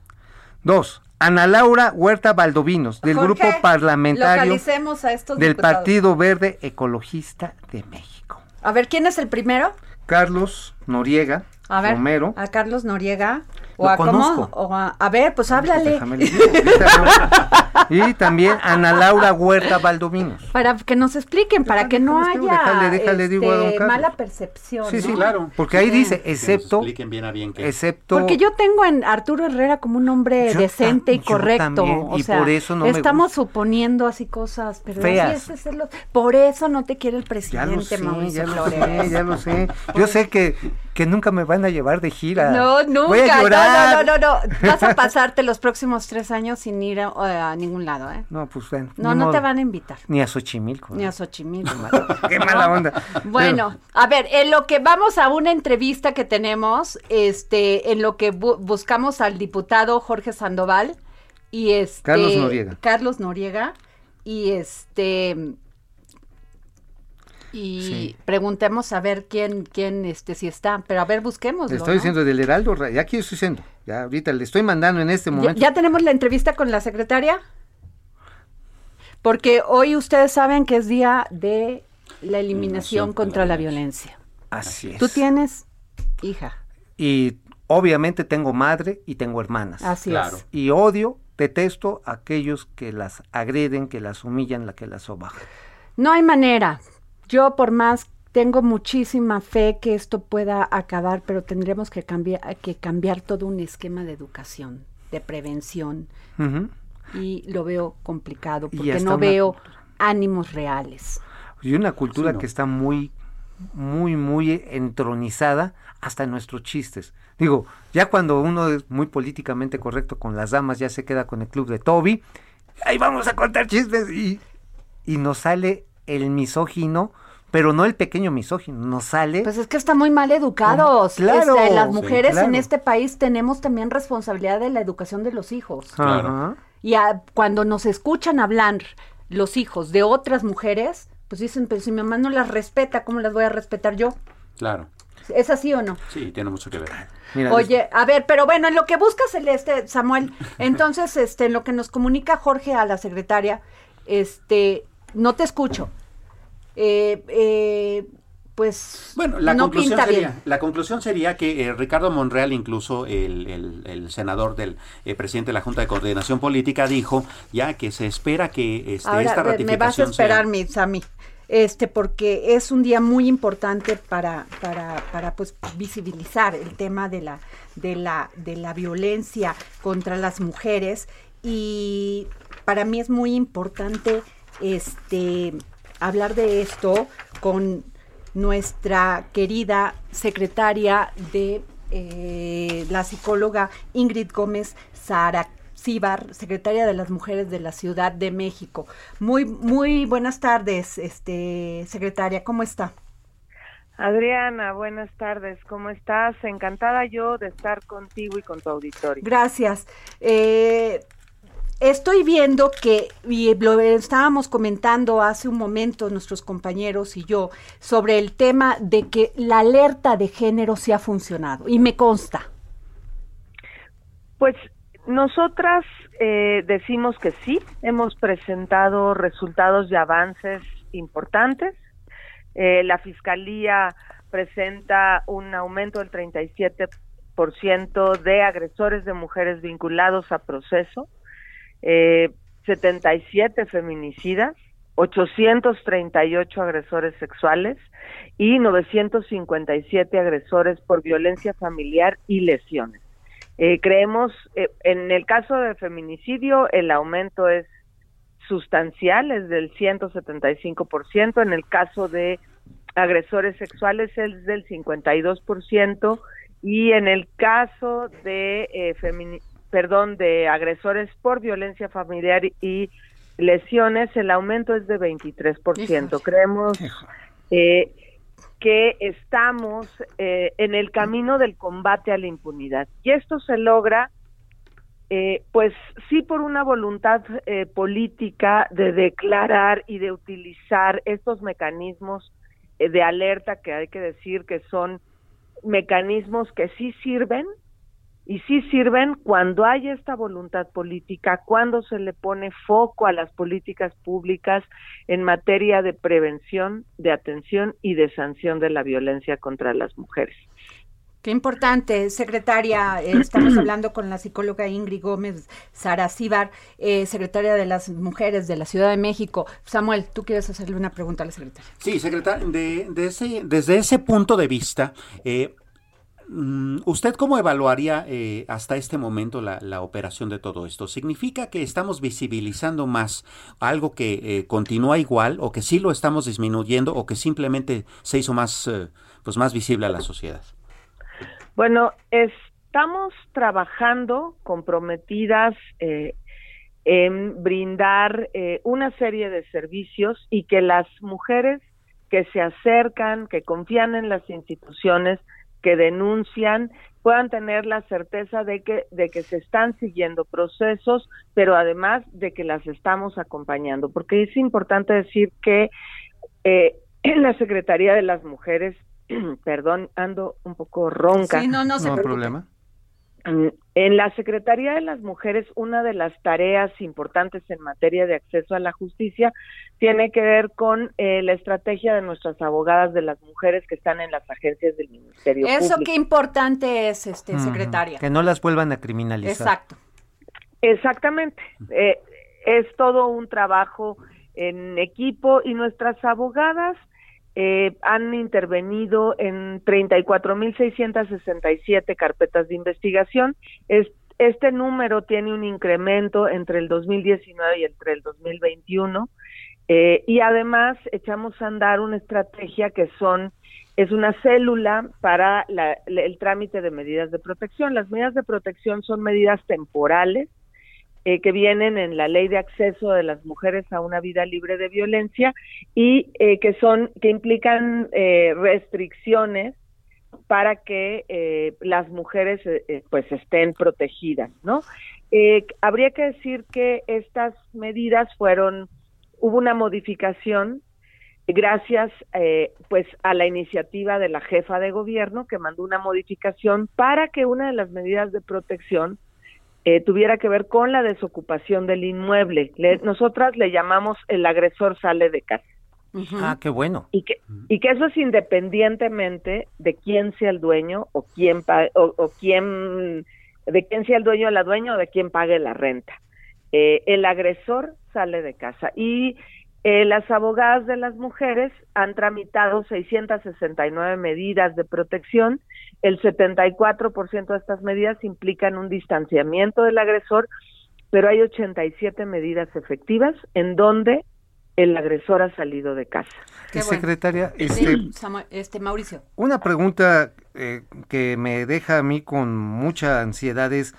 Dos, Ana Laura Huerta Valdovinos, del grupo parlamentario del Partido Verde Ecologista de México. A ver, ¿quién es el primero? Carlos Noriega a ver, Romero. A Carlos Noriega. O a cómo? O a, ver, pues háblale. y también Ana Laura Huerta Valdominos. Para que nos expliquen, para que no haya este, mala percepción. Sí, sí, claro. Porque ahí dice, excepto. expliquen bien a bien que. Excepto. Porque yo tengo en Arturo Herrera como un hombre decente y correcto. o y sea, por eso no estamos suponiendo así cosas, pero feas. es por eso no te quiere el presidente, Mauricio ya Lo sé, ya lo sé. Yo sé que, que nunca me van a llevar de gira. No, nunca. No, no, no, no, Vas a pasarte los próximos tres años sin ir a, ningún lado, ¿eh? No, pues ven. No, no te van a invitar. Ni a Xochimilco. Ni a Xochimilco. Qué mala onda. Bueno, a ver, en lo que vamos a una entrevista que tenemos, este, en lo que buscamos al diputado Jorge Sandoval y este. Carlos Noriega. Carlos Noriega. Y este y preguntemos a ver quién, quién, este, si está, pero a ver, busquemos. Le estoy diciendo del Heraldo, ya aquí estoy diciendo, ya ahorita le estoy mandando en este momento. ¿Ya, tenemos la entrevista con la secretaria? Porque hoy ustedes saben que es día de la eliminación contra la violencia. Así es. ¿Tú tienes hija? Y obviamente tengo madre y tengo hermanas. Así es. Y odio, detesto a aquellos que las agreden, que las humillan, la que las sobajan. No hay manera. Yo por más tengo muchísima fe que esto pueda acabar, pero tendremos que cambiar, que cambiar todo un esquema de educación, de prevención. Y lo veo complicado porque no veo ánimos reales. Y una cultura que está muy, muy, muy entronizada hasta en nuestros chistes. Digo, ya cuando uno es muy políticamente correcto con las damas, ya se queda con el club de Toby, ahí vamos a contar chistes y, y nos sale el misógino, pero no el pequeño misógino, nos sale. Pues es que está muy mal educados. Claro, este, las mujeres en este país tenemos también responsabilidad de la educación de los hijos. Claro. Y cuando nos escuchan hablar los hijos de otras mujeres, pues dicen, pero si mi mamá no las respeta, ¿cómo las voy a respetar yo? Claro. ¿Es así o no? Sí, tiene mucho que ver. Oye, a ver, pero bueno, en lo que buscas el este, Samuel, entonces, este, en lo que nos comunica Jorge a la secretaria, este, no te escucho. Eh, eh, pues bueno, la conclusión sería, la conclusión sería que eh, Ricardo Monreal, incluso el, senador del presidente de la Junta de Coordinación Política, dijo ya que se espera que este, esta ratificación me vas a esperar, mi Sammy, este, porque es un día muy importante para, para, para pues visibilizar el tema de la, de la, de la violencia contra las mujeres y para mí es muy importante este, hablar de esto con nuestra querida secretaria de eh, la psicóloga Ingrid Gómez Sara secretaria de las Mujeres de la Ciudad de México. Muy, muy buenas tardes, este, secretaria, ¿cómo está? Adriana, buenas tardes, ¿cómo estás? Encantada yo de estar contigo y con tu auditorio. Gracias. Eh, Estoy viendo que, y lo estábamos comentando hace un momento nuestros compañeros y yo, sobre el tema de que la alerta de género sí ha funcionado, y me consta. Pues nosotras eh, decimos que sí, hemos presentado resultados y avances importantes. Eh, la Fiscalía presenta un aumento del 37% de agresores de mujeres vinculados a proceso, eh, 77 feminicidas, 838 agresores sexuales y 957 agresores por violencia familiar y lesiones. Eh, creemos, eh, en el caso de feminicidio, el aumento es sustancial, es del 175%, en el caso de agresores sexuales es del 52% y en el caso de eh, perdón, de agresores por violencia familiar y lesiones, el aumento es de 23%. Creemos eh, que estamos eh, en el camino del combate a la impunidad. Y esto se logra, eh, pues sí, por una voluntad eh, política de declarar y de utilizar estos mecanismos de alerta que hay que decir que son mecanismos que sí sirven, y sí sirven cuando hay esta voluntad política, cuando se le pone foco a las políticas públicas en materia de prevención, de atención y de sanción de la violencia contra las mujeres. Qué importante, secretaria. Eh, estamos hablando con la psicóloga Ingrid Gómez Saracíbar, eh, secretaria de las Mujeres de la Ciudad de México. Samuel, tú quieres hacerle una pregunta a la secretaria. Sí, secretaria, de, ese, desde ese punto de vista, eh, ¿Usted cómo evaluaría eh, hasta este momento la, operación de todo esto? ¿Significa que estamos visibilizando más algo que eh, continúa igual o que sí lo estamos disminuyendo o que simplemente se hizo más, eh, pues más visible a la sociedad? Bueno, estamos trabajando comprometidas en brindar una serie de servicios y que las mujeres que se acercan, que confían en las instituciones, que denuncian puedan tener la certeza de que de que se están siguiendo procesos, pero además de que las estamos acompañando, porque es importante decir que eh, en la Secretaría de las Mujeres, perdón, ando un poco ronca. Sí, no, no, no problema. En la Secretaría de las Mujeres, una de las tareas importantes en materia de acceso a la justicia tiene que ver con eh, la estrategia de nuestras abogadas de las mujeres que están en las agencias del Ministerio Eso qué importante es, este, secretaria. Que no las vuelvan a criminalizar. Exacto. Exactamente. Eh, es todo un trabajo en equipo y nuestras abogadas eh, han intervenido en 34.667 carpetas de investigación. este número tiene un incremento entre el 2019 y entre el 2021. Eh, y además echamos a andar una estrategia que son es una célula para el trámite de medidas de protección. Las medidas de protección son medidas temporales eh, que vienen en la ley de acceso de las mujeres a una vida libre de violencia y eh, que son que implican eh, restricciones para que las mujeres pues estén protegidas, ¿no? habría que decir que estas medidas fueron hubo una modificación gracias pues a la iniciativa de la jefa de gobierno que mandó una modificación para que una de las medidas de protección eh, tuviera que ver con la desocupación del inmueble. nosotras le llamamos el agresor sale de casa. Ah, qué bueno. Y que, y que eso es independientemente de quién sea el dueño o quién, o, o quién, de quién sea el dueño o la dueña o de quién pague la renta. Eh, el agresor sale de casa. Y eh, las abogadas de las mujeres han tramitado 669 medidas de protección. El 74% de estas medidas implican un distanciamiento del agresor, pero hay 87 medidas efectivas en donde el agresor ha salido de casa. Secretaria, este, este, Mauricio. Una pregunta eh, que me deja a mí con mucha ansiedad es,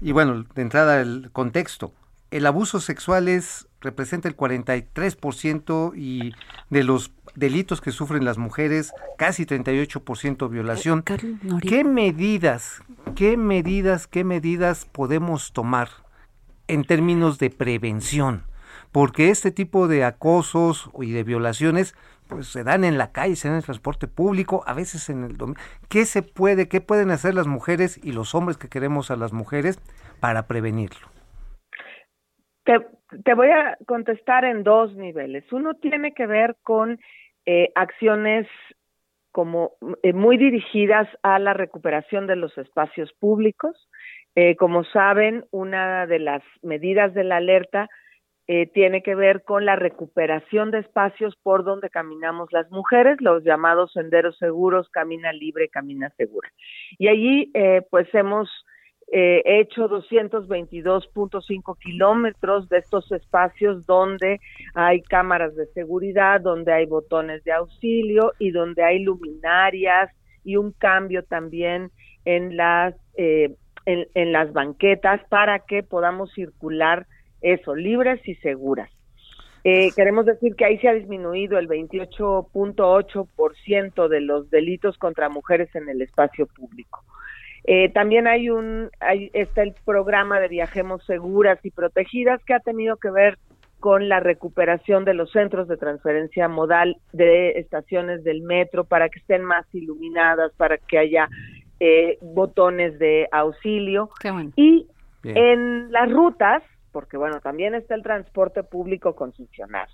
y bueno, de entrada el contexto, el abuso sexual es representa el 43% y de los delitos que sufren las mujeres, casi 38% violación. Eh, ¿Qué medidas, qué medidas, qué medidas podemos tomar en términos de prevención? Porque este tipo de acosos y de violaciones pues se dan en la calle, se dan en el transporte público, a veces en el domingo. ¿Qué se puede, qué pueden hacer las mujeres y los hombres que queremos a las mujeres para prevenirlo? Te, voy a contestar en dos niveles. Uno tiene que ver con eh, acciones como eh, muy dirigidas a la recuperación de los espacios públicos. Eh, como saben, una de las medidas de la alerta eh, tiene que ver con la recuperación de espacios por donde caminamos las mujeres, los llamados senderos seguros, camina libre, camina segura. Y allí, eh, pues hemos eh, hecho 222.5 kilómetros de estos espacios donde hay cámaras de seguridad, donde hay botones de auxilio y donde hay luminarias y un cambio también en las en las banquetas para que podamos circular eso, libres y seguras. Eh, queremos decir que ahí se ha disminuido el 28.8% de los delitos contra mujeres en el espacio público. Eh, también hay un, hay, está el programa de Viajemos Seguras y Protegidas que ha tenido que ver con la recuperación de los centros de transferencia modal de estaciones del metro para que estén más iluminadas, para que haya eh, botones de auxilio. Y en las rutas, porque bueno, también está el transporte público concesionado.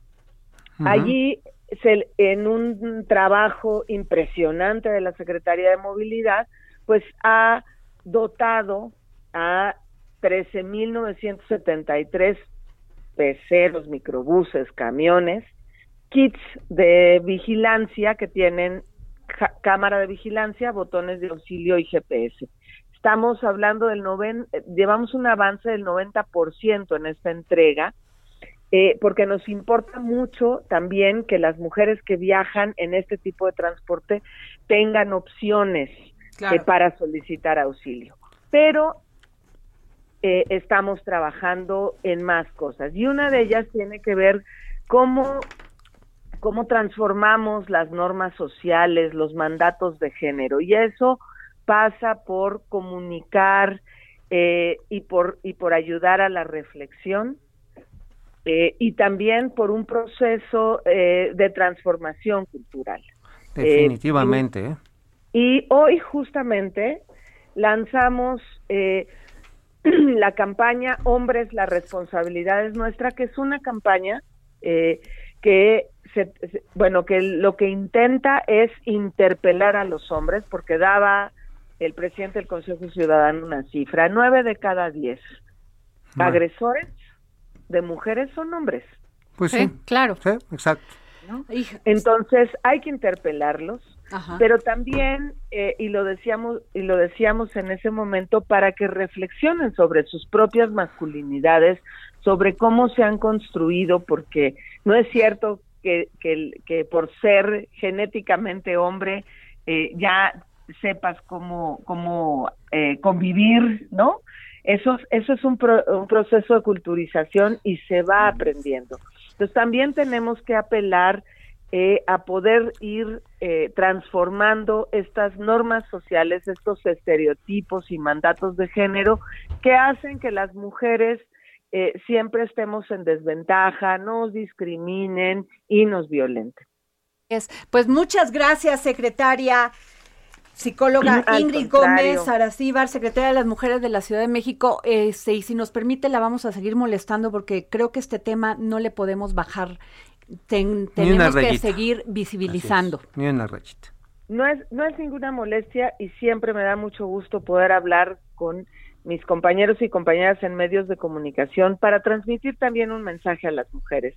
Allí, se, en un trabajo impresionante de la Secretaría de Movilidad, pues ha dotado a 13.973 peceros, microbuses, camiones, kits de vigilancia que tienen cámara de vigilancia, botones de auxilio y GPS. Estamos hablando del noven, llevamos un avance del 90% en esta entrega, eh, porque nos importa mucho también que las mujeres que viajan en este tipo de transporte tengan opciones eh, para solicitar auxilio. Pero eh, estamos trabajando en más cosas y una de ellas tiene que ver cómo cómo transformamos las normas sociales, los mandatos de género y eso pasa por comunicar eh, y, por, y por ayudar a la reflexión eh, y también por un proceso eh, de transformación cultural. Definitivamente. Y, hoy justamente lanzamos la campaña Hombres, la responsabilidad es nuestra, que es una campaña que se, bueno, que lo que intenta es interpelar a los hombres, porque daba el presidente del Consejo Ciudadano una cifra, nueve de cada diez agresores de mujeres son hombres. Pues sí, claro. Sí, exacto. Entonces hay que interpelarlos, pero también eh, y lo decíamos y lo decíamos en ese momento para que reflexionen sobre sus propias masculinidades, sobre cómo se han construido, porque no es cierto que, que, que por ser genéticamente hombre eh, ya sepas cómo, cómo eh, convivir, ¿no? Eso, eso es un, un proceso de culturización y se va aprendiendo. Entonces también tenemos que apelar eh, a poder ir eh, transformando estas normas sociales, estos estereotipos y mandatos de género que hacen que las mujeres siempre estemos en desventaja, nos discriminen y nos violenten. Pues muchas gracias, secretaria psicóloga Ingrid Gómez Aracíbar, secretaria de las Mujeres de la Ciudad de México. Este, y si nos permite, la vamos a seguir molestando porque creo que este tema no le podemos bajar. Tenemos que seguir visibilizando. Ni una rachita. No es, no es ninguna molestia y siempre me da mucho gusto poder hablar con mis compañeros y compañeras en medios de comunicación para transmitir también un mensaje a las mujeres,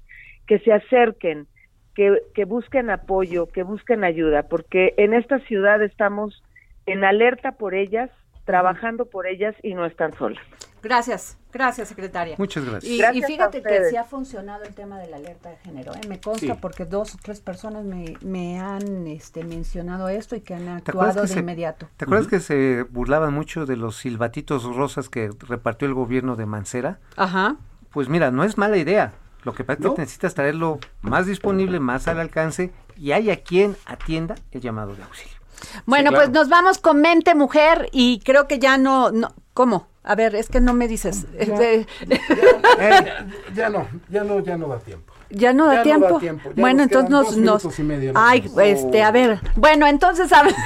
que se acerquen, que, busquen apoyo, que busquen ayuda, porque en esta ciudad estamos en alerta por ellas, trabajando por ellas y no están solas. Gracias, gracias secretaria. Muchas gracias. Y, fíjate que sí ha funcionado el tema de la alerta de género, ¿eh? me consta porque dos o tres personas me, han este, mencionado esto y que han actuado de inmediato. ¿Te acuerdas que se burlaban mucho de los silbatitos rosas que repartió el gobierno de Mancera? Ajá. Pues mira, no es mala idea, lo que pasa es que necesitas traerlo más disponible, más al alcance y haya quien atienda el llamado de auxilio. Bueno, pues nos vamos con mente mujer y creo que ya no, no ¿cómo? A ver, es que no me dices. Ya, no, ya no, ya no da tiempo. ya no da tiempo. bueno, entonces nos, nos ay, este, a ver. Bueno, entonces hablemos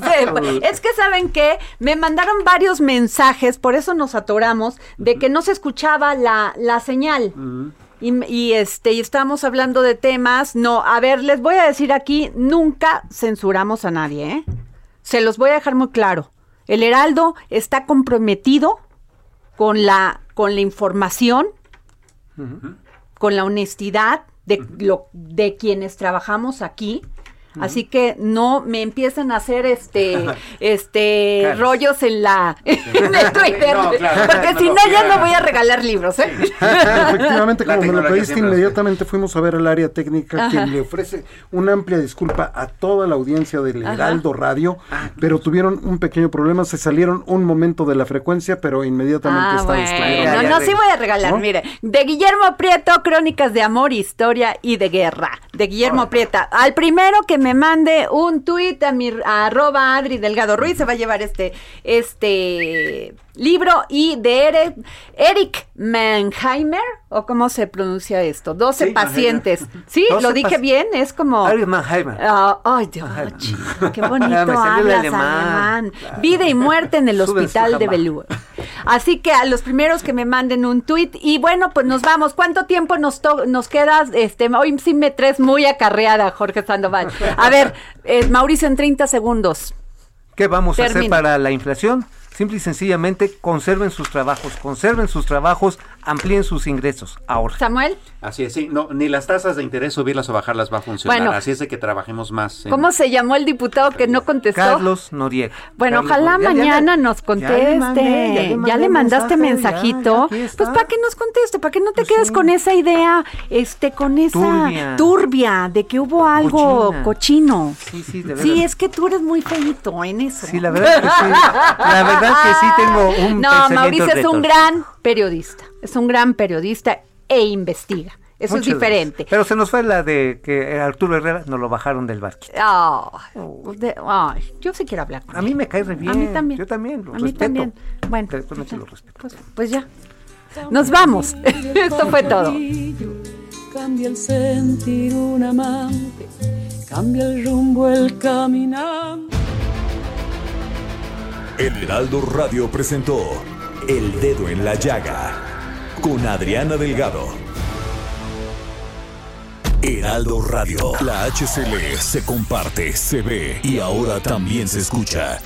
de, es que saben que me mandaron varios mensajes, por eso nos atoramos de que no se escuchaba la, la señal. Y, este, y estamos hablando de temas. No, a ver, les voy a decir aquí, nunca censuramos a nadie, ¿eh? Se los voy a dejar muy claro. El Heraldo está comprometido con la, con la información, con la honestidad de, lo, de quienes trabajamos aquí Así que no me empiecen a hacer este este rollos en la en el Twitter, porque si no ya no voy a regalar libros, ¿eh? Efectivamente, como me lo pediste inmediatamente fuimos a ver al área técnica quien le ofrece una amplia disculpa a toda la audiencia del Heraldo Radio, ah. pero tuvieron un pequeño problema, se salieron un momento de la frecuencia, pero inmediatamente ah, bueno. No, no, sí voy a regalar, mire, de Guillermo Prieto, Crónicas de Amor, Historia y de Guerra, de Guillermo Prieto. Al primero que me mande un tuit a mi arroba Adri Delgado Ruiz, se va a llevar este, este libro y de Eric, Eric Mannheimer, o cómo se pronuncia esto, 12 pacientes. ¿Sí? ¿Lo dije bien? Es como... Eric Mannheimer. Ah, ay, Dios, qué bonito hablas alemán. Vida y muerte en el hospital de Belú. Así que a los primeros que me manden un tuit y bueno, pues nos vamos. ¿Cuánto tiempo nos, nos queda? Este, hoy sí me traes muy acarreada, Jorge Sandoval. A ver, eh, Mauricio, en 30 segundos. ¿Qué vamos a hacer para la inflación? Simple y sencillamente conserven sus trabajos, conserven sus trabajos, amplíen sus ingresos ahora. Samuel. Así es, sí, no, ni las tasas de interés subirlas o bajarlas va a funcionar, bueno, así es de que trabajemos más. ¿Cómo se llamó el diputado que no contestó? Carlos Noriega. Bueno, ojalá mañana nos conteste. Ya le, mandaste mensajito. pues para que nos conteste, para que no te pues quedes con esa idea, este, con esa turbia, de que hubo algo cochino. Sí, sí, de verdad. Sí, es que tú eres muy feito en eso. Sí, la verdad que sí. La verdad que sí tengo un No, Mauricio es un gran periodista, es un gran periodista e investiga. Eso es diferente. Pero se nos fue la de que Arturo Herrera nos lo bajaron del barquito. yo sí quiero hablar con A mí me cae re bien. A mí también. Yo también, lo A mí también. Bueno. Pues, pues, pues, ya. Nos vamos. Esto fue todo. Cambia el sentir un amante, cambia el rumbo el caminante. El Heraldo Radio presentó El Dedo en la Llaga con Adriana Delgado. Heraldo Radio, la HCL se comparte, se ve y ahora también se escucha.